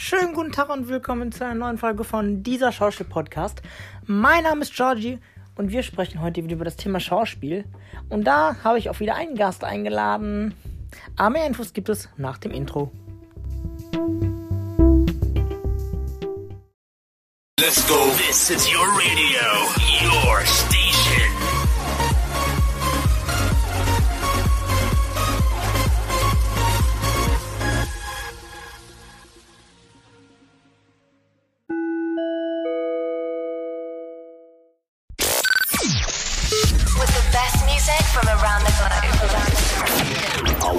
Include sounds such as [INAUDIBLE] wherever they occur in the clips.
Schönen guten Tag und willkommen zu einer neuen Folge von dieser Schauspiel-Podcast. Mein Name ist Georgie und wir sprechen heute wieder über das Thema Schauspiel. Und da habe ich auch wieder einen Gast eingeladen. Aber mehr Infos gibt es nach dem Intro. Let's go. This is your radio, your station.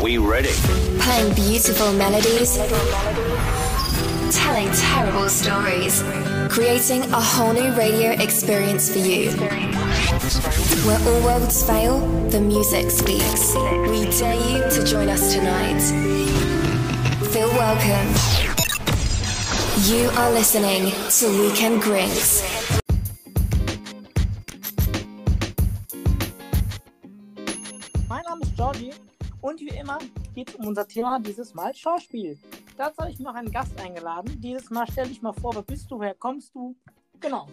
We ready? Playing beautiful melodies. Telling terrible stories. Creating a whole new radio experience for you. Where all worlds fail, the music speaks. We dare you to join us tonight. Feel welcome. You are listening to Weekend Grinks. Und wie immer geht es um unser Thema dieses Mal Schauspiel. Dazu habe ich mir noch einen Gast eingeladen. Dieses Mal stelle ich mal vor, wer bist du, wer kommst du? Genau.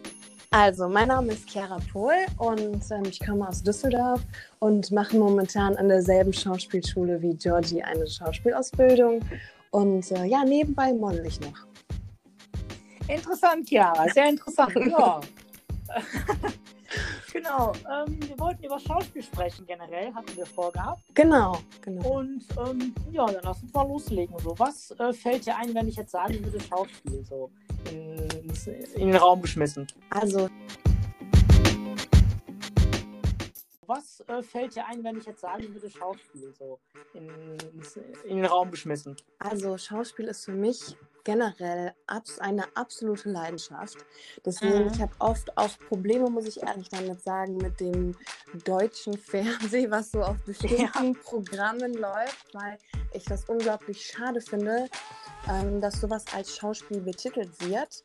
Also, mein Name ist Chiara Pohl und ähm, ich komme aus Düsseldorf und mache momentan an derselben Schauspielschule wie Georgie eine Schauspielausbildung. Und äh, ja, nebenbei model ich noch. Interessant, Chiara, sehr interessant. [LAUGHS] ja. [LAUGHS] genau, ähm, wir wollten über Schauspiel sprechen generell, hatten wir vorgehabt. Genau, genau. Und ähm, ja, dann lass uns mal loslegen. So, was äh, fällt dir ein, wenn ich jetzt sagen würde Schauspiel so in, in den Raum geschmissen? Also, Was äh, fällt dir ein, wenn ich jetzt sagen würde Schauspiel so in, in den Raum geschmissen? also Schauspiel ist für mich generell abs eine absolute Leidenschaft. Deswegen, Mhm. ich habe oft auch Probleme, muss ich ehrlich damit sagen, mit dem deutschen [LAUGHS] Fernsehen, was so auf bestimmten Programmen läuft, weil ich das unglaublich schade finde, ähm, dass sowas als Schauspiel betitelt wird.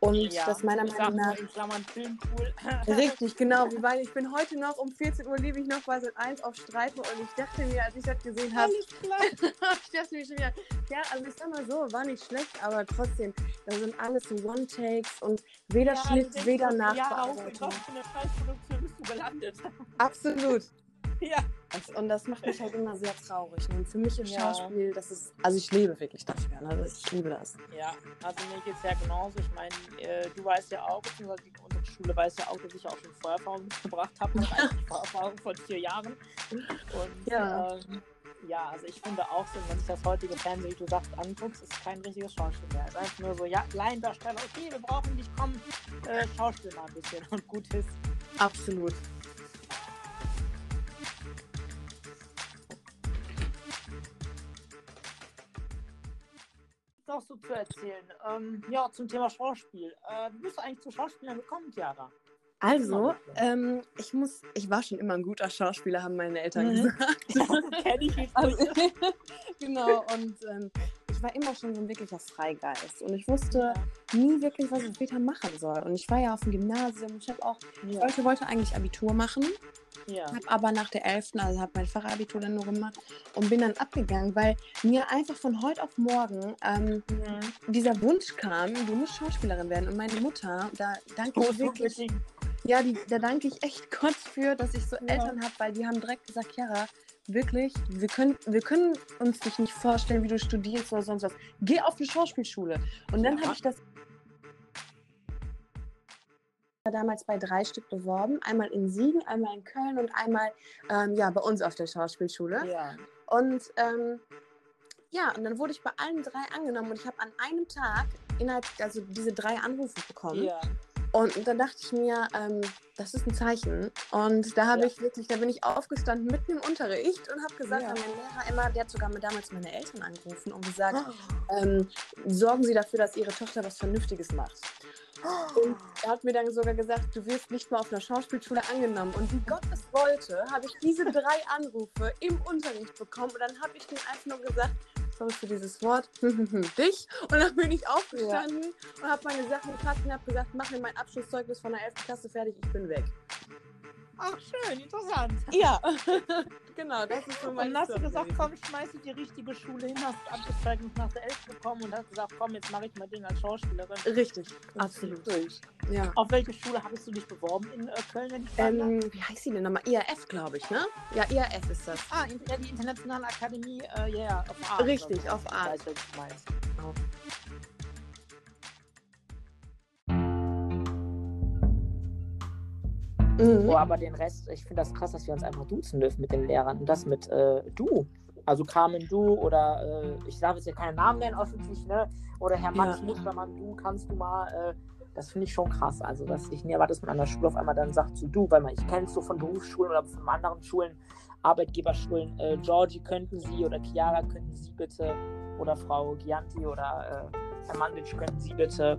Und das meiner Meinung nach. [LAUGHS] Richtig, genau. Weil ich bin heute noch um 14 Uhr liebe ich noch bei Sat 1 auf Streife und ich dachte mir, als ich das gesehen habe, Alles klar. [LAUGHS] ich dachte mir schon wieder, ja, also ich sag mal so, war nicht schlecht, aber trotzdem, das sind alles so One-Takes und weder Ja, Schnitt, weder so, Ja, auf in Nachbearbeitung. was für eine Scheißproduktion bist du gelandet? Absolut. [LAUGHS] ja. Das, und das macht mich halt immer sehr traurig. Und für mich ist Ja. Schauspiel, das ist, also ich lebe wirklich dafür. Ne? Ich liebe das. Ja, also mir geht es ja genauso. Ich meine, äh, du weißt ja auch, beziehungsweise die, Schule weiß ja auch, dass ich auch schon Vorerfahrung mitgebracht habe. Also eigentlich [LAUGHS] Vorerfahrung von vier Jahren. Und Ja. ähm, ja, also ich finde auch so, wenn sich das heutige Fernsehen, wie du sagst, anguckst, ist kein richtiges Schauspiel mehr. Es ist einfach nur so, ja, Laiendarsteller, okay, wir brauchen dich, komm, äh, Schauspiel mal ein bisschen und gut ist. Absolut. Noch so zu erzählen? Ähm, ja, zum Thema Schauspiel. Äh, wie bist du eigentlich zu Schauspielern gekommen, Chiara? Also, ähm, ich muss, ich war schon immer ein guter Schauspieler, haben meine Eltern Mhm. gesagt. [LAUGHS] Kenn ich nicht. [LAUGHS] Also, [LAUGHS] genau, und ähm, ich war immer schon so ein wirklicher Freigeist. Und ich wusste nie wirklich, was ich später machen soll. Und ich war ja auf dem Gymnasium. Ich habe auch, ich ja. wollte, wollte eigentlich Abitur machen, ja. habe aber nach der 11., also habe mein Fachabitur dann nur gemacht und bin dann abgegangen, weil mir einfach von heute auf morgen ähm, Mhm. dieser Wunsch kam, du musst Schauspielerin werden. Und meine Mutter, da danke Oh, ich wirklich, wirklich. ja, die, da danke ich echt [LAUGHS] Gott für, dass ich so Ja. Eltern habe, weil die haben direkt gesagt, Chiara, wirklich, wir können, wir können uns dich nicht vorstellen, wie du studierst oder sonst was. Geh auf eine Schauspielschule. Und dann Ja. habe ich das damals bei drei Stück beworben. Einmal in Siegen, einmal in Köln und einmal ähm, ja, bei uns auf der Schauspielschule. Ja. Und ähm, ja, und dann wurde ich bei allen drei angenommen und ich habe an einem Tag innerhalb, also diese drei Anrufe bekommen. Ja. Und dann dachte ich mir, ähm, das ist ein Zeichen. Und da habe Ja. ich wirklich, da bin ich aufgestanden mitten im Unterricht und habe gesagt Ja. an meinen Lehrer immer, der hat sogar damals meine Eltern angerufen und gesagt, Oh. ähm, sorgen Sie dafür, dass Ihre Tochter was Vernünftiges macht. Und er hat mir dann sogar gesagt, du wirst nicht mal auf einer Schauspielschule angenommen. Und wie Gott es wollte, habe ich diese drei Anrufe im Unterricht bekommen. Und dann habe ich ihm einfach nur gesagt, sorry für dieses Wort, [LAUGHS] dich. Und dann bin ich aufgestanden und habe meine Sachen gepackt und habe gesagt, mach mir mein Abschlusszeugnis von der 11. Klasse fertig, ich bin weg. Ach, schön, interessant. Ja, [LAUGHS] genau, das ist so Und mein dann hast du gesagt, komm, schmeiß ich die richtige Schule hin, hast abgezeigt und nach der 11 gekommen und hast gesagt, komm, jetzt mache ich mein Ding als Schauspielerin. Richtig, Und absolut. Durch. Ja. Auf welche Schule hattest du dich beworben in äh, Köln, ich darf? Ähm, wie heißt die denn nochmal? IAF, glaube ich, ne? Ja, IAF ist das. Ah, in, die Internationale Akademie, äh, ja, yeah, auf Art. Richtig, ich. auf Art. Ich weiß, was du meinst. Mhm. Oh, aber den Rest, ich finde das krass, dass wir uns einfach duzen dürfen mit den Lehrern. Und das mit äh, du. Also Carmen du oder äh, ich darf jetzt ja keinen Namen nennen, öffentlich, ne? Oder Herr Max Ja. Mustermann, du kannst du mal. Äh, das finde ich schon krass. Also, dass ich nie erwarte, dass man an der Schule auf einmal dann sagt zu du, weil man, ich kenne es so von Berufsschulen oder von anderen Schulen, Arbeitgeberschulen. Äh, Georgie könnten Sie oder Chiara könnten Sie bitte oder Frau Gianti oder äh, Herr Mandic könnten Sie bitte.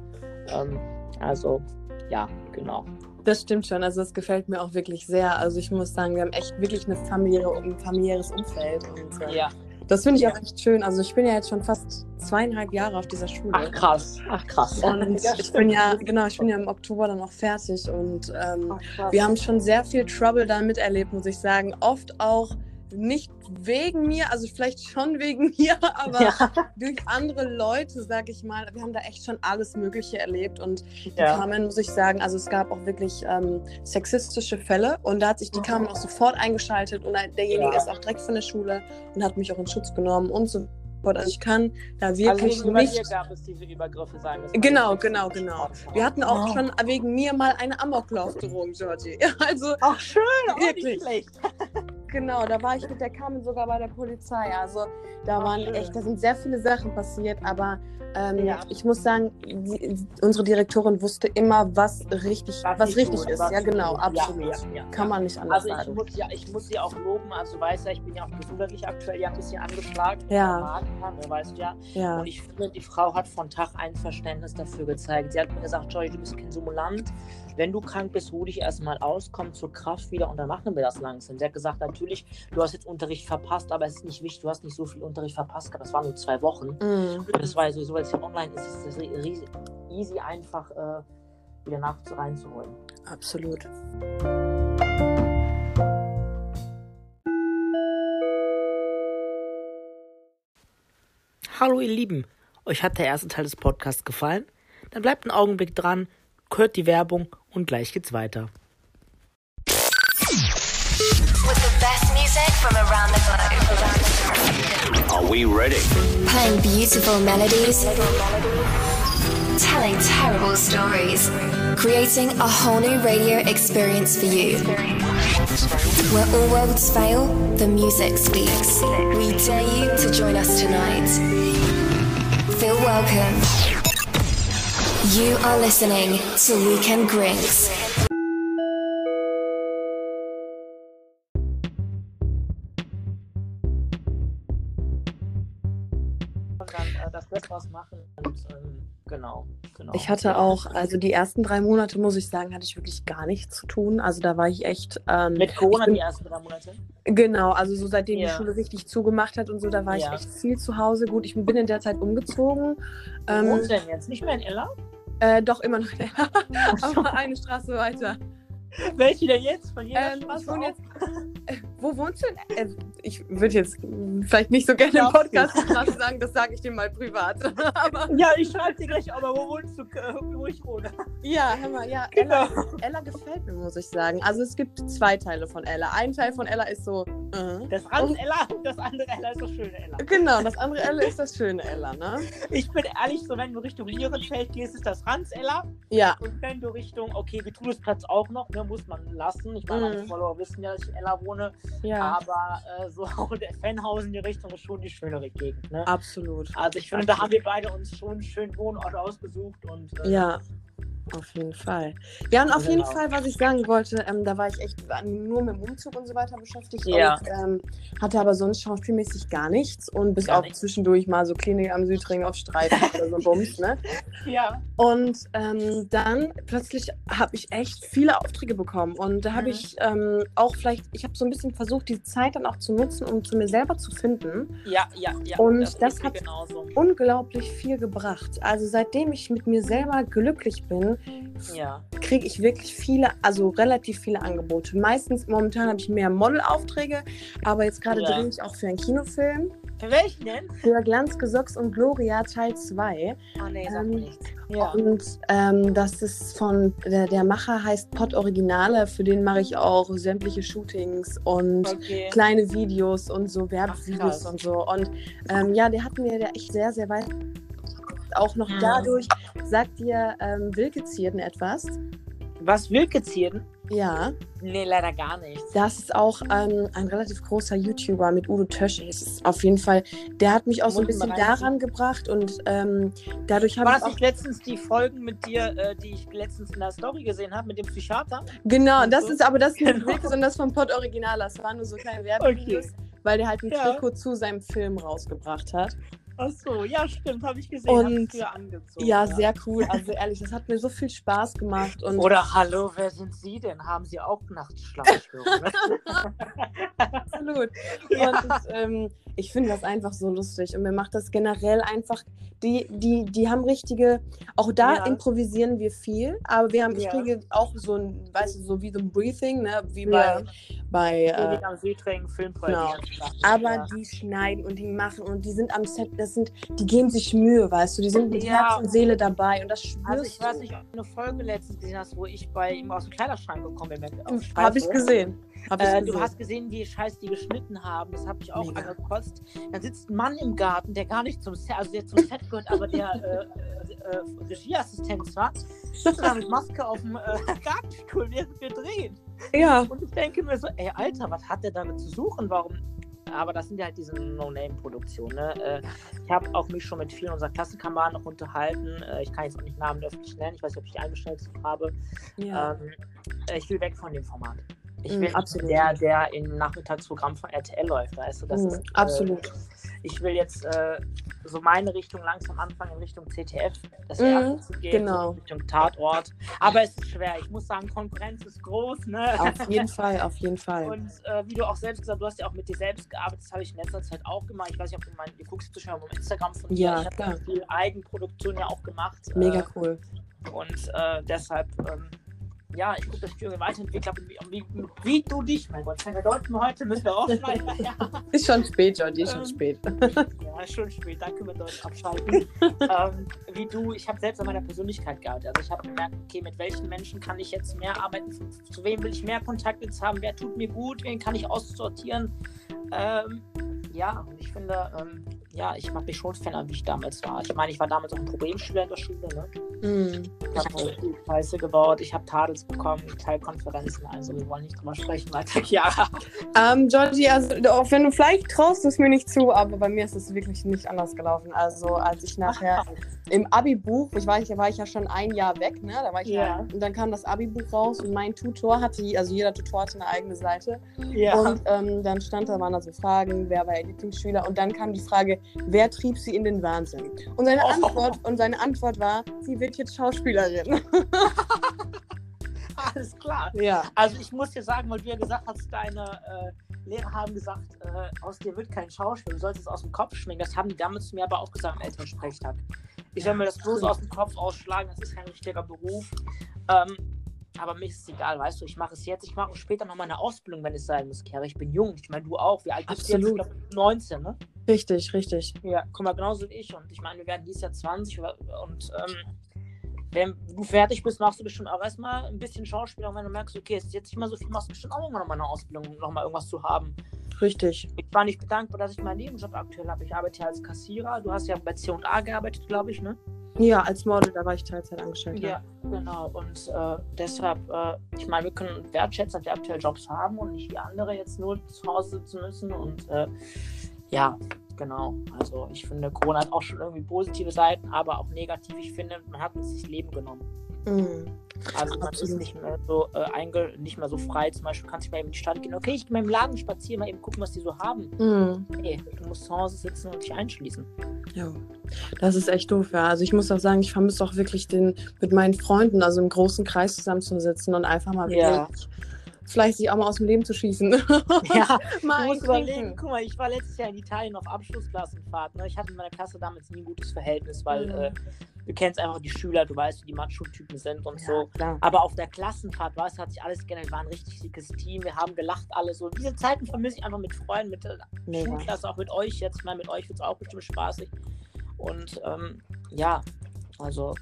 Ähm, also, ja, genau. Das stimmt schon. Also das gefällt mir auch wirklich sehr. Also ich muss sagen, wir haben echt wirklich eine familiäre, ein familiäres Umfeld. Und äh, Ja. das finde ich auch echt schön. Also ich bin ja jetzt schon fast zweieinhalb Jahre auf dieser Schule. Ach krass, ach krass. Und Ja, [LAUGHS] ich bin ja, genau, ich bin ja im Oktober dann auch fertig und ähm, Ach, wir haben schon sehr viel Trouble da miterlebt, muss ich sagen. Oft auch nicht wegen mir, also vielleicht schon wegen [LAUGHS] mir, aber ja, durch andere Leute, sag ich mal. Wir haben da echt schon alles Mögliche erlebt und die ja. Carmen, muss ich sagen, also es gab auch wirklich ähm, sexistische Fälle und da hat sich die Carmen auch sofort eingeschaltet und derjenige Mhm. Ja. ist auch direkt von der Schule und hat mich auch in Schutz genommen und so fort. Also ich kann da Also wirklich gegenüber nicht dir gab es diese Übergriffe, es mal Genau, genau, genau. Wir hatten auch Oh. schon wegen mir mal eine Amoklaufdrohung, Georgie. [LAUGHS] Also, Ach schön, auch Wirklich. nicht schlecht. [LAUGHS] genau, da war ich mit der Carmen sogar bei der Polizei. Also, da Ach, waren echt, da sind sehr viele Sachen passiert, aber ähm, Ja. ich muss sagen, die, unsere Direktorin wusste immer, was richtig, was, nicht richtig ist. was Ja, nicht genau, absolut. Ja, ja, ja, Kann ja. man nicht anders Also ich sagen. muss, ja, ich muss sie auch loben, also du weißt ja, ich bin ja auch gesundheitlich aktuell ja ein bisschen angeschlagen. Ja. Magen, ne, weißt du ja. Ja, Und ich finde, die Frau hat von Tag ein Verständnis dafür gezeigt. Sie hat mir gesagt, Joy, du bist kein Simulant. Wenn du krank bist, ruh dich erstmal aus, komm zur Kraft wieder und dann machen wir das langsam. Sie hat gesagt, natürlich, du hast jetzt Unterricht verpasst, aber es ist nicht wichtig, du hast nicht so viel Unterricht verpasst. gehabt. Das waren nur zwei Wochen. mm, Und das war ja sowieso, weil es ja online ist, ist es easy einfach äh, wieder nach reinzuholen. absolut. Hallo ihr Lieben, euch hat der erste Teil des Podcasts gefallen? Dann bleibt einen Augenblick dran, hört die Werbung und gleich geht's weiter. With the best music from around the globe. Are we ready? Playing beautiful melodies. Telling terrible stories. Creating a whole new radio experience for you. Where all worlds fail, the music speaks. We dare you to join us tonight. Feel welcome. You are listening to Weekend Grinks. Und dann äh, das Beste draus machen und ähm, genau, genau. Ich hatte auch, also die ersten drei Monate, muss ich sagen, hatte ich wirklich gar nichts zu tun. Also da war ich echt. Ähm, Mit Corona bin- die ersten drei Monate? Genau, also so seitdem Ja. die Schule richtig zugemacht hat und so, da war Ja. ich echt viel zu Hause. Gut, ich bin in der Zeit umgezogen. Wo Ähm, du denn jetzt? Nicht mehr in Ella? Äh, doch immer noch, aber [LAUGHS] eine Straße weiter. [LAUGHS] Welche denn jetzt? Von jeder Ähm, Straße wohne jetzt, wo wohnst du denn? Äh, ich würde jetzt vielleicht nicht so gerne im. Podcast Straße sagen, das sage ich dir mal privat. [LAUGHS] aber Ja, ich schreibe dir gleich, aber wo wohnst du, äh, wo ich wohne? ja, hör mal, ja, Genau. Ella, Ella gefällt mir, muss ich sagen. Also es gibt zwei Teile von Ella. Ein Teil von Ella ist so, äh, Das andere Ella, das andere Ella ist das schöne Ella. genau, das andere Ella ist das schöne Ella, ne? Ich bin ehrlich, so wenn du Richtung Lierenfeld gehst, ist das Ranz Ella. Ja, Und wenn du Richtung, okay, Vitruviusplatz auch noch, ne, muss man lassen. Ich meine, meine Mhm. Follower wissen ja, dass ich in Ella wohne. ja, Aber äh, so [LAUGHS] der Fanhausen, die Richtung ist schon die schönere Gegend. Ne? absolut. Also ich finde, da haben wir beide uns schon einen schönen Wohnort ausgesucht. Und, äh, Ja, auf jeden Fall. Ja, und auf jeden Genau. Fall, was ich sagen wollte, ähm, da war ich echt nur mit dem Umzug und so weiter beschäftigt Ja. und ähm, hatte aber sonst schauspielmäßig gar nichts und bis Gar auf nichts. zwischendurch mal so Klinik am Südring auf Streifen [LAUGHS] oder so Bums, ne? Ja. Und ähm, dann plötzlich habe ich echt viele Aufträge bekommen. Und da habe Mhm. ich ähm, auch vielleicht, ich habe so ein bisschen versucht, die Zeit dann auch zu nutzen, um zu mir selber zu finden. Ja, ja, ja. Und das, das hat- genauso. Unglaublich viel gebracht. Also seitdem ich mit mir selber glücklich bin, Ja. kriege ich wirklich viele, also relativ viele Angebote. Meistens, momentan habe ich mehr Modelaufträge, aber jetzt gerade Ja. drehe ich auch für einen Kinofilm. Für welchen denn? Für Glanz, Gesocks und Gloria Teil 2. Ah, nee, sag Ähm, mir nichts. Ja. Und ähm, das ist von, der, der Macher heißt Pod Originale, für den mache ich auch sämtliche Shootings und Okay. kleine Videos und so Werbevideos und so. Und ähm, ja, der hat mir der echt sehr, sehr weit. Auch noch Mhm. dadurch, sagt dir ähm, Wilke Zierden etwas? Was Wilke ziehen? Ja, Nee, leider gar nichts. das ist auch ähm, ein relativ großer YouTuber mit Udo Tösch. Ist auf jeden Fall, der hat mich auch so ein Muss bisschen daran gebracht und ähm, dadurch habe War ich das auch. nicht letztens die Folgen mit dir, äh, die ich letztens in der Story gesehen habe, mit dem Psychiater? Genau, das so? ist aber das nicht Genau. Wilke, sondern das vom Pod Original. Das waren nur so kleine Werbevideos, Okay. weil der halt ein Ja. Trikot zu seinem Film rausgebracht hat. Ach so, ja, stimmt, habe ich gesehen. Und- hab ich angezogen. Ja, sehr cool. Also ehrlich, das hat mir so viel Spaß gemacht. Und Oder hallo, wer sind Sie denn? Haben Sie auch Nachtschlafstörungen? [LAUGHS] [LAUGHS] absolut. Ja. Und ähm, ich finde das einfach so lustig. Und mir macht das generell einfach, die, die, die haben richtige, auch da Ja. improvisieren wir viel, aber wir haben, ich Ja. kriege auch so ein, weißt du, so wie so ein Briefing, ne? Wie Ja. bei, bei äh, am Südring, Filmprojekt. Genau. Aber die schneiden und die machen und die sind am Set, das sind, die geben sich Mühe, weißt du, die sind mit Ja. Herz und Seele dabei und das spürst Also ich weiß nicht, ob du eine Folge letztens gesehen hast, wo ich bei ihm aus dem Kleiderschrank gekommen bin. Habe ich gesehen. Hab ich Äh, gesehen. du hast gesehen, wie scheiß die geschnitten haben. Das habe ich auch Mega. angekotzt. Dann sitzt ein Mann im Garten, der gar nicht zum Set, also der zum Set gehört, aber der äh, äh, äh, Regieassistent war. Sitzt da mit Maske auf dem äh, [LAUGHS] Gartenstuhl, während wir drehen. ja, Und ich denke mir so, ey, Alter, was hat der damit zu suchen? Warum? Aber das sind ja halt diese No-Name-Produktionen. Ne? Äh, Ich habe auch mich schon mit vielen unserer Klassenkameraden noch unterhalten. Äh, Ich kann jetzt auch nicht Namen öffentlich nennen. Ich weiß nicht, ob ich die eingestellt habe. ja. Ähm, äh, ich will weg von dem Format. Ich Mm, will absolut. der, der im Nachmittagsprogramm von RTL läuft, weißt du? Das Mhm, ist, äh, absolut. Ich will jetzt äh, so meine Richtung langsam anfangen in Richtung CTF, das Mhm, zu gehen, genau. Richtung Tatort. Aber es ist schwer. Ich muss sagen, Konkurrenz ist groß, ne? Auf jeden [LAUGHS] Fall, auf jeden Fall. Und äh, wie du auch selbst gesagt hast, du hast ja auch mit dir selbst gearbeitet. Das habe ich in letzter Zeit auch gemacht. Ich weiß nicht, ob du, mein, du guckst bestimmt auf Instagram von Ja, mir. Ich habe viel Eigenproduktion ja auch gemacht. Mega Äh, cool. und äh, deshalb, ähm, ja, ich gucke, dass ich weiterentwickle. Wie, wie, wie du dich, mein Gott. Wir deuten heute, müssen wir aufschneiden. [LAUGHS] ja, Ist schon spät, Jordi, ist schon Ähm, spät. ja, ist schon spät. Danke, wir Deutsch abschalten. [LAUGHS] ähm, wie du, ich habe selbst an meiner Persönlichkeit gearbeitet. Also ich habe gemerkt, okay, mit welchen Menschen kann ich jetzt mehr arbeiten? Zu, zu wem will ich mehr Kontakt jetzt haben? Wer tut mir gut? Wen kann ich aussortieren? Ähm, ja, und ich finde, ähm, ja, ich mag mich schon verändern, wie ich damals war. Ich meine, ich war damals auch ein Problemschüler in der Schule. Ne? Mhm. Ich habe Scheiße gebaut, ich habe Tadels bekommen, Teilkonferenzen, also wir wollen nicht drüber sprechen weiter. [LAUGHS] Ja, Ähm, Georgie, also auch wenn du vielleicht traust es mir nicht zu, aber bei mir ist es wirklich nicht anders gelaufen. Also als ich nachher im Abi-Buch, ich war, ich war ich ja schon ein Jahr weg, ne? Da war ich Ja. halt, und dann kam das Abi-Buch raus und mein Tutor hatte, also jeder Tutor hatte eine eigene Seite. ja. Und ähm, dann stand da, waren da so Fragen, wer war ihr Lieblingsschüler? Und dann kam die Frage, wer trieb sie in den Wahnsinn? Und seine Oh. Antwort, und seine Antwort war, sie wird jetzt Schauspielerin. [LAUGHS] alles klar. ja. Also ich muss dir sagen, weil du ja gesagt hast, deine äh, Lehrer haben gesagt, äh, aus dir wird kein Schauspiel, du sollst es aus dem Kopf schwingen. Das haben die damals zu mir aber auch gesagt im Elternsprechtag. Ich soll mir das bloß aus dem Kopf ausschlagen, das ist kein richtiger Beruf. Ähm, aber mir ist es egal, weißt du, ich mache es jetzt, ich mache später noch mal eine Ausbildung, wenn es sein muss, Kera. Ich bin jung, ich meine, du auch. Wie alt bist du jetzt? Ich glaube 19, ne? Richtig, richtig. Ja, guck mal, genauso wie ich. Und ich meine, wir werden dieses Jahr 20 oder- und ähm, wenn du fertig bist, machst du bestimmt auch erstmal ein bisschen Schauspieler. Und wenn du merkst, okay, es ist jetzt nicht mehr so viel, machst du bestimmt auch irgendwann noch mal eine Ausbildung, um noch mal irgendwas zu haben. Richtig. Ich war nicht bedankbar, dass ich meinen Nebenjob aktuell habe. Ich arbeite ja als Kassierer. Du hast ja bei C&A gearbeitet, glaube ich, ne? Ja, als Model, da war ich Teilzeit angestellt. Ja, genau. Und äh, deshalb, äh, ich meine, wir können wertschätzen, dass wir aktuell Jobs haben und nicht wie andere jetzt nur zu Hause sitzen müssen. Und äh, ja, genau. Also ich finde, Corona hat auch schon irgendwie positive Seiten, aber auch negativ. Ich finde, man hat uns das Leben genommen. Mhm. Also man Absolut. ist nicht mehr so äh, nicht mehr so frei. Zum Beispiel kannst du mal eben in die Stadt gehen. Okay, ich gehe mal im Laden spazieren, mal eben gucken, was die so haben. Mhm. Nee, du musst zu Hause sitzen und dich einschließen. Ja, das ist echt doof, ja. Also ich muss auch sagen, ich vermisse auch wirklich den mit meinen Freunden, also im großen Kreis zusammenzusitzen und einfach mal Ja. wirklich vielleicht sich auch mal aus dem Leben zu schießen. [LAUGHS] Ja, [LAUGHS] mal Du musst überlegen, guck mal, ich war letztes Jahr in Italien auf Abschlussklassenfahrt. Ne? Ich hatte in meiner Klasse damals nie ein gutes Verhältnis, weil Mhm. äh, du kennst einfach die Schüler, du weißt, wie die Macho-Typen sind und Ja, so. klar. Aber auf der Klassenfahrt, weißt du, hat sich alles geändert. Wir waren ein richtig dickes Team, wir haben gelacht, alle so. Diese Zeiten vermisse ich einfach mit Freunden, mit der Mega. Schulklasse, auch mit euch jetzt. Ich meine, mit euch wird es auch bestimmt spaßig. Und ähm, ja, also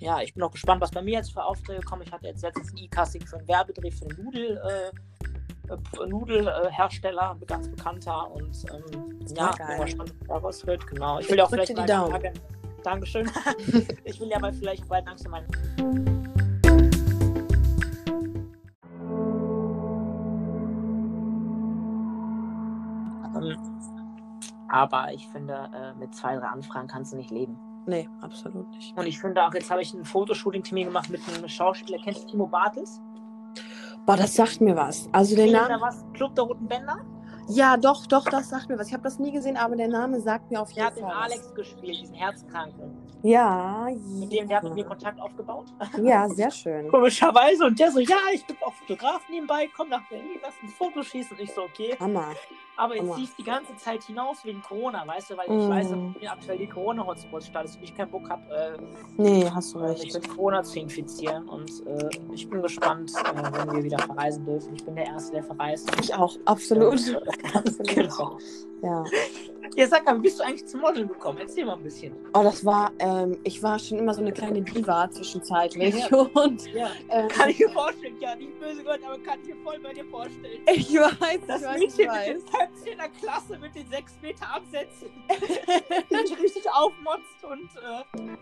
ja, ich bin auch gespannt, was bei mir jetzt für Aufträge kommen. Ich hatte jetzt letztens ein E-Casting für einen Werbedreh für den Nudel, äh, äh, Nudelhersteller, ein ganz bekannter. Und ähm, ja, geil. bin mal gespannt, was daraus wird. Genau. Ich will ja auch vielleicht mal Daumen. Tage- Dankeschön. [LAUGHS] ich will ja mal vielleicht bald langsam meinen Ähm, aber ich finde, äh, mit zwei, drei Anfragen kannst du nicht leben. Nee, absolut nicht. Und ich finde auch, jetzt habe ich ein Fotoshooting-Termin gemacht mit einem Schauspieler. Kennst du Timo Bartels? Boah, das sagt mir was. Also den Namen. was? Club der Roten Bänder? Ja, doch, doch, das sagt mir was. Ich habe das nie gesehen, aber der Name sagt mir auf jeden hat den Fall. was. Alex gespielt, diesen Herzkranken. Ja, Mit dem, der hat mit mir Kontakt aufgebaut. ja, sehr schön. Komischerweise. Und der so, ja, ich bin auch Fotograf nebenbei, komm nach Berlin, lass uns Fotos schießen. Und ich so, okay. Hammer. Aber jetzt ich die ganze Zeit hinaus wegen Corona, weißt du, weil ich Mm. weiß, dass hier aktuell die Corona-Hotspots statt ist und ich keinen Bock habe, äh, Nee, hast du mich recht. mit Corona zu infizieren. Und äh, ich bin gespannt, äh, wenn wir wieder verreisen dürfen. Ich bin der Erste, der verreist. Ich auch, absolut. Absolut. genau. Ja. Ja, sag mal, wie bist du eigentlich zum Modeln gekommen? Erzähl mal ein bisschen. Oh, das war, ähm, ich war schon immer so eine kleine Diva zwischenzeitlich. Und Ja. ähm, Kann ich mir vorstellen, ja, nicht böse gehört, aber kann ich mir voll bei dir vorstellen. ich weiß, Das ich weiß, ich Mädchen mit weiß. den Pöpfchen in der Klasse mit den sechs Meter Absätzen, [LAUGHS] die dich richtig aufmotzt und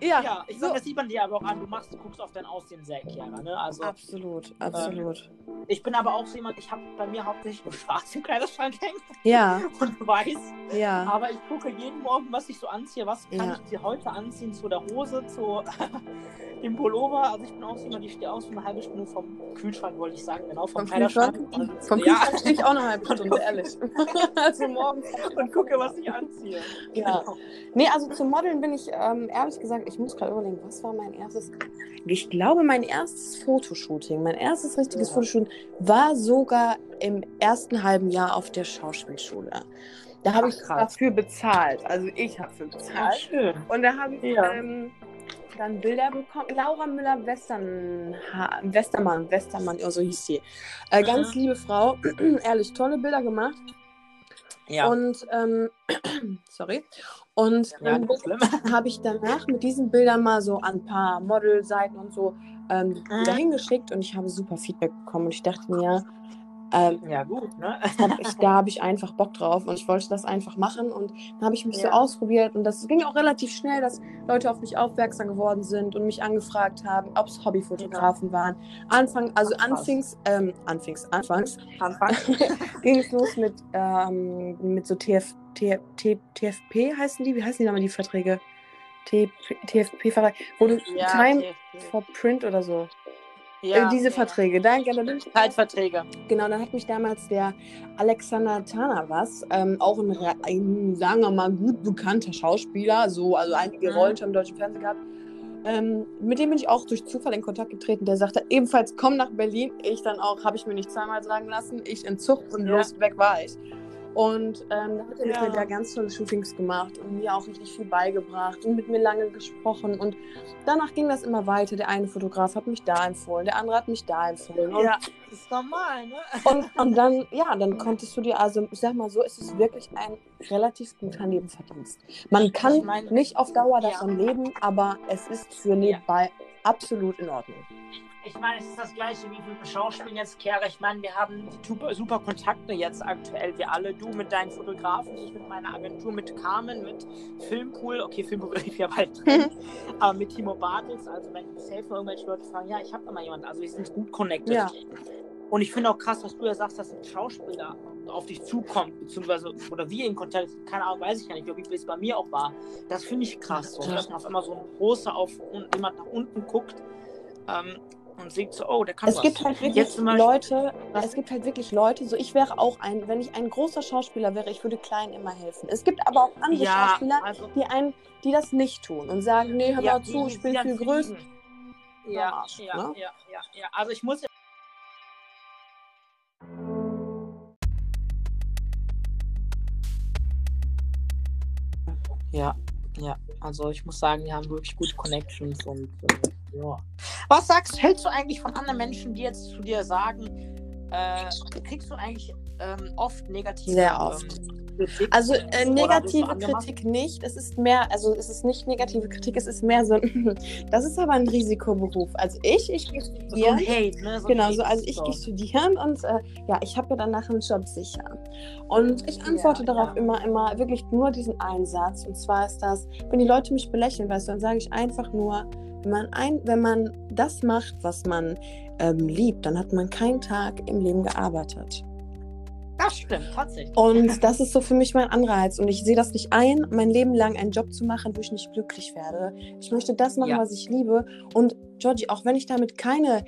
äh, Ja, ja, ich so. sag, das sieht man dir aber auch an, du machst, du guckst auf dein Aussehen sehr, Chiara, ne? Also absolut, absolut. ich bin aber auch so jemand, ich habe bei mir hauptsächlich [LAUGHS] schwarz im Kleiderschrank hängen Ja, und weiß, ja. Aber ich gucke jeden Morgen, was ich so anziehe, was kann Ja. ich dir heute anziehen zu der Hose, zu [LAUGHS] dem Pullover, also ich bin auch so jemand, ich stehe auch so eine halbe Stunde vom Kühlschrank, wollte ich sagen, genau, vom, Vom. Kühlschrank? Und, Vom ja, Kühlschrank stehe ich auch eine halbe Stunde, ehrlich. [LAUGHS] also morgens. und gucke, was ich anziehe. Ja. Genau. Nee, also zum Modeln bin ich, ähm, ehrlich gesagt, ich muss gerade überlegen, was war mein erstes. Ich glaube, mein erstes Fotoshooting, mein erstes richtiges Ja. Fotoshooting war sogar im ersten halben Jahr auf der Schauspielschule. Da habe Ach, ich krass. dafür bezahlt. Also ich habe für Ja, bezahlt. schön. Und da habe ich Ja. ähm, dann Bilder bekommen. Laura Müller-Western, Westermann, Westermann, oh, so hieß sie. Äh, ganz liebe Frau, [CLEARS THROAT] ehrlich, tolle Bilder gemacht. Ja, Und, ähm, [CLEARS THROAT] sorry. Und ja schlimm. [LAUGHS] habe ich danach mit diesen Bildern mal so an ein paar Modelseiten und so ähm, die Bilder Mhm. hingeschickt und ich habe super Feedback bekommen. Und ich dachte mir, ähm, Ja, gut, ne? hab ich, da [LAUGHS] habe ich einfach Bock drauf und ich wollte das einfach machen und dann habe ich mich so Ja. ausprobiert und das ging auch relativ schnell, dass Leute auf mich aufmerksam geworden sind und mich angefragt haben, ob es Hobbyfotografen waren. Anfang, also Ach, krass. anfangs, ähm, anfangs, anfangs Anfang. [LAUGHS] ging es los mit, ähm, mit so TF, TF, TF, TFP heißen die, wie heißen die nochmal die Verträge? TFP-Vertrag, wo du Time for Print oder so. Ja, äh, diese Verträge, danke. Ich Zeitverträge. Genau, dann hat mich damals der Alexander Tanavas, ähm, auch ein, ein, sagen wir mal, gut bekannter Schauspieler, so, also einige Mhm. Rollen schon im deutschen Fernsehen gehabt. Ähm, mit dem bin ich auch durch Zufall in Kontakt getreten. Der sagte ebenfalls, komm nach Berlin. Ich dann auch, habe ich mir nicht zweimal sagen lassen. Ich in Zug und Ja. los, weg war ich. Und ähm, da hat er mit Ja. mir da ganz tolle Shootings gemacht und mir auch richtig viel beigebracht und mit mir lange gesprochen. Und danach ging das immer weiter. Der eine Fotograf hat mich da empfohlen, der andere hat mich da empfohlen. Und Ja, das ist normal, ne? und, und dann, ja, dann [LAUGHS] konntest du dir, also ich sag mal so, es ist wirklich ein relativ guter Nebenverdienst. Man kann meine- nicht auf Dauer Ja. davon leben, aber es ist für nebenbei absolut in Ordnung. Ich meine, es ist das gleiche wie mit dem Schauspielen jetzt, Kera. Ich meine, wir haben super, super Kontakte jetzt aktuell. Wir alle, du mit deinen Fotografen, ich mit meiner Agentur, mit Carmen, mit Filmpool. Okay, Filmpool ich ja bald drin. aber [LAUGHS] mit Timo Bartels. Also, wenn safe mal irgendwelche Leute fragen, ja, ich habe da mal jemanden. Also, wir sind gut connected. Ja. Und ich finde auch krass, was du ja sagst, dass ein Schauspieler auf dich zukommt, beziehungsweise, oder wir in Kontakt, keine Ahnung, weiß ich gar nicht, wie es bei mir auch war. Das finde ich krass, so, Ja. dass man auf einmal so ein großer auf und jemand nach unten guckt. Ähm, und sieht so, oh, der kann Es was. gibt halt wirklich Jetzt Leute, es gibt halt wirklich Leute, so ich wäre auch ein, wenn ich ein großer Schauspieler wäre, ich würde Kleinen immer helfen. Es gibt aber auch andere ja, Schauspieler, also, die einen, die das nicht tun und sagen, nee, hör ja, mal zu, ich bin viel größer. Ja, Arsch, ja, ne? ja, ja, ja. Also ich muss Ja, ja. Also ich muss sagen, wir haben wirklich gute Connections und äh, ja. Was sagst, hältst du eigentlich von anderen Menschen, die jetzt zu dir sagen, äh, kriegst du eigentlich ähm, oft negative Sehr oft. Ähm, Kritik? Also äh, negative? Kritik nicht. Es ist mehr, also es ist nicht negative Kritik, es ist mehr so, [LAUGHS] das ist aber ein Risikoberuf. Also ich, ich gehe so studieren. Hate, ne? So Genau, so, also ich so. gehe studieren und äh, ja, ich habe ja danach einen Job sicher. Und ich antworte Ja, darauf ja. immer, immer wirklich nur diesen einen Satz. Und zwar ist das, wenn die Leute mich belächeln, weißt du, dann sage ich einfach nur, wenn man, ein, wenn man das macht, was man ähm, liebt, dann hat man keinen Tag im Leben gearbeitet. Das stimmt, tatsächlich. Und das ist so für mich mein Anreiz. Und ich sehe das nicht ein, mein Leben lang einen Job zu machen, wo ich nicht glücklich werde. Ich möchte das machen, Ja. was ich liebe. Und Georgie, auch wenn ich damit keine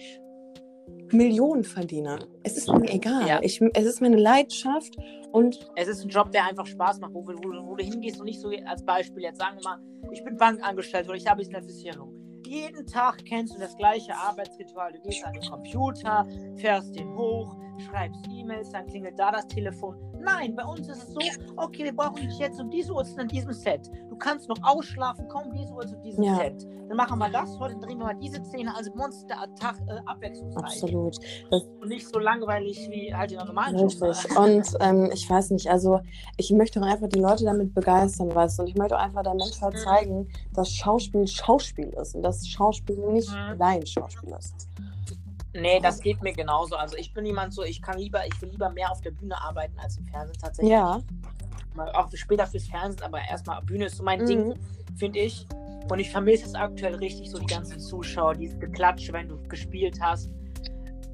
Millionen verdiene, es ist mir egal. Ja. Ich, es ist meine Leidenschaft. Und Es ist ein Job, der einfach Spaß macht, wo, du- wo, wo du hingehst und nicht so als Beispiel jetzt sagen wir mal, ich bin Bankangestellt oder ich habe jetzt eine Versicherung. Jeden Tag kennst du das gleiche Arbeitsritual. Du gehst an den Computer, fährst den hoch, schreibst E-Mails, dann klingelt da das Telefon. Nein, bei uns ist es so, okay, wir brauchen dich jetzt um diese Uhrzeit an diesem Set. Du kannst noch ausschlafen, komm diese Uhr zu diesem Ja. Set. Dann machen wir das, heute drehen wir mal diese Szene. Also der Tag äh, abwechslungsreich. absolut. Und nicht so langweilig wie halt in einer normalen. Richtig. Und ähm, ich weiß nicht, also ich möchte auch einfach die Leute damit begeistern, weißt du. Und ich möchte auch einfach der Menschheit Mhm. zeigen, dass Schauspiel Schauspiel ist und dass Schauspiel nicht Mhm. Laienschauspiel ist. Nee, das geht mir genauso. Also ich bin jemand so, ich kann lieber, ich will lieber mehr auf der Bühne arbeiten als im Fernsehen tatsächlich. Ja. Auch später fürs Fernsehen, aber erstmal Bühne ist so mein Mhm. Ding, finde ich. Und ich vermisse es aktuell richtig, so die ganzen Zuschauer, dieses Geklatsche, wenn du gespielt hast.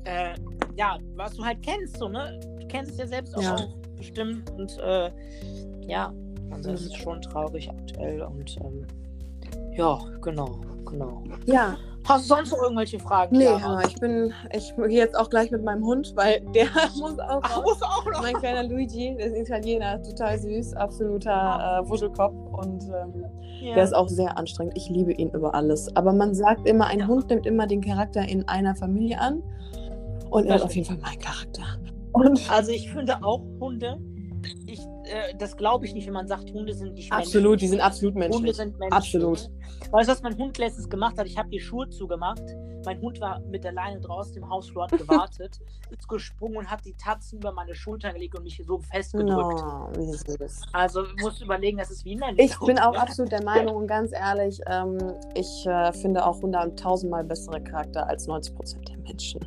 Äh, ja, was du halt kennst, so, ne? Du kennst es ja selbst auch Ja. bestimmt. Und äh, ja, also das ist schon traurig aktuell. Und ähm, ja, genau, genau. Ja. Hast du sonst noch irgendwelche Fragen? Nee, hör mal, ich bin, ich gehe jetzt auch gleich mit meinem Hund, weil [LAUGHS] der muss auch Ach, du auch noch? Mein kleiner Luigi, der ist Italiener, total süß, absoluter äh, Wuschelkopf und ähm, Ja. der ist auch sehr anstrengend. Ich liebe ihn über alles. Aber man sagt immer, ein Ja. Hund nimmt immer den Charakter in einer Familie an und er Das hat auf jeden Fall meinen Charakter. Und Also ich finde auch Hunde, ich, äh, das glaube ich nicht, wenn man sagt, Hunde sind nicht absolut, die sind absolut menschlich. Hunde menschlich. sind menschlich. Absolut. Weißt du, was mein Hund letztens gemacht hat? Ich habe die Schuhe zugemacht. Mein Hund war mit der Leine draußen im Hausflur, hat [LAUGHS] gewartet, ist gesprungen und hat die Tatzen über meine Schulter gelegt und mich so festgedrückt. No. Also musst du überlegen, das ist wie ein Ich bin auch absolut der Meinung und ganz ehrlich, ähm, ich äh, finde auch Hunde haben tausendmal bessere Charakter als 90 Prozent der Menschen.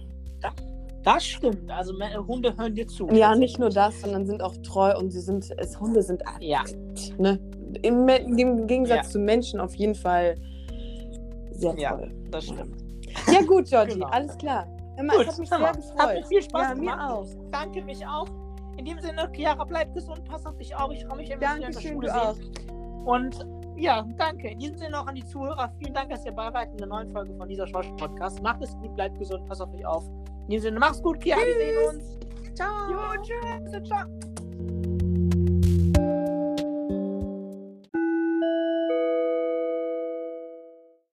Das stimmt. Also Me- Hunde hören dir zu. Ja, nicht nur das, sondern sind auch treu und sie sind, es, Hunde sind Ja. ne? Im, im Gegensatz Ja. zu Menschen auf jeden Fall sehr Ja, toll. das stimmt. Ja, gut, Georgie, Genau. alles klar. Mal, Gut, ich habe mich sehr mal, Hat mir gefreut. viel Spaß Ja, mir gemacht. auch. Danke mich auch. In dem Sinne, Chiara, bleib gesund, pass auf dich auf. Ich freue mich, wenn wir in der Schule sehen. Und ja, danke. In diesem Sinne auch an die Zuhörer. Vielen Dank, dass ihr bei wart in der neuen Folge von dieser Schauspiel-Podcast. Macht es gut, bleibt gesund, passt auf euch auf. In diesem Sinne, mach's gut, Kia. Wir sehen uns. Ciao. Jo, tschüss. Ciao.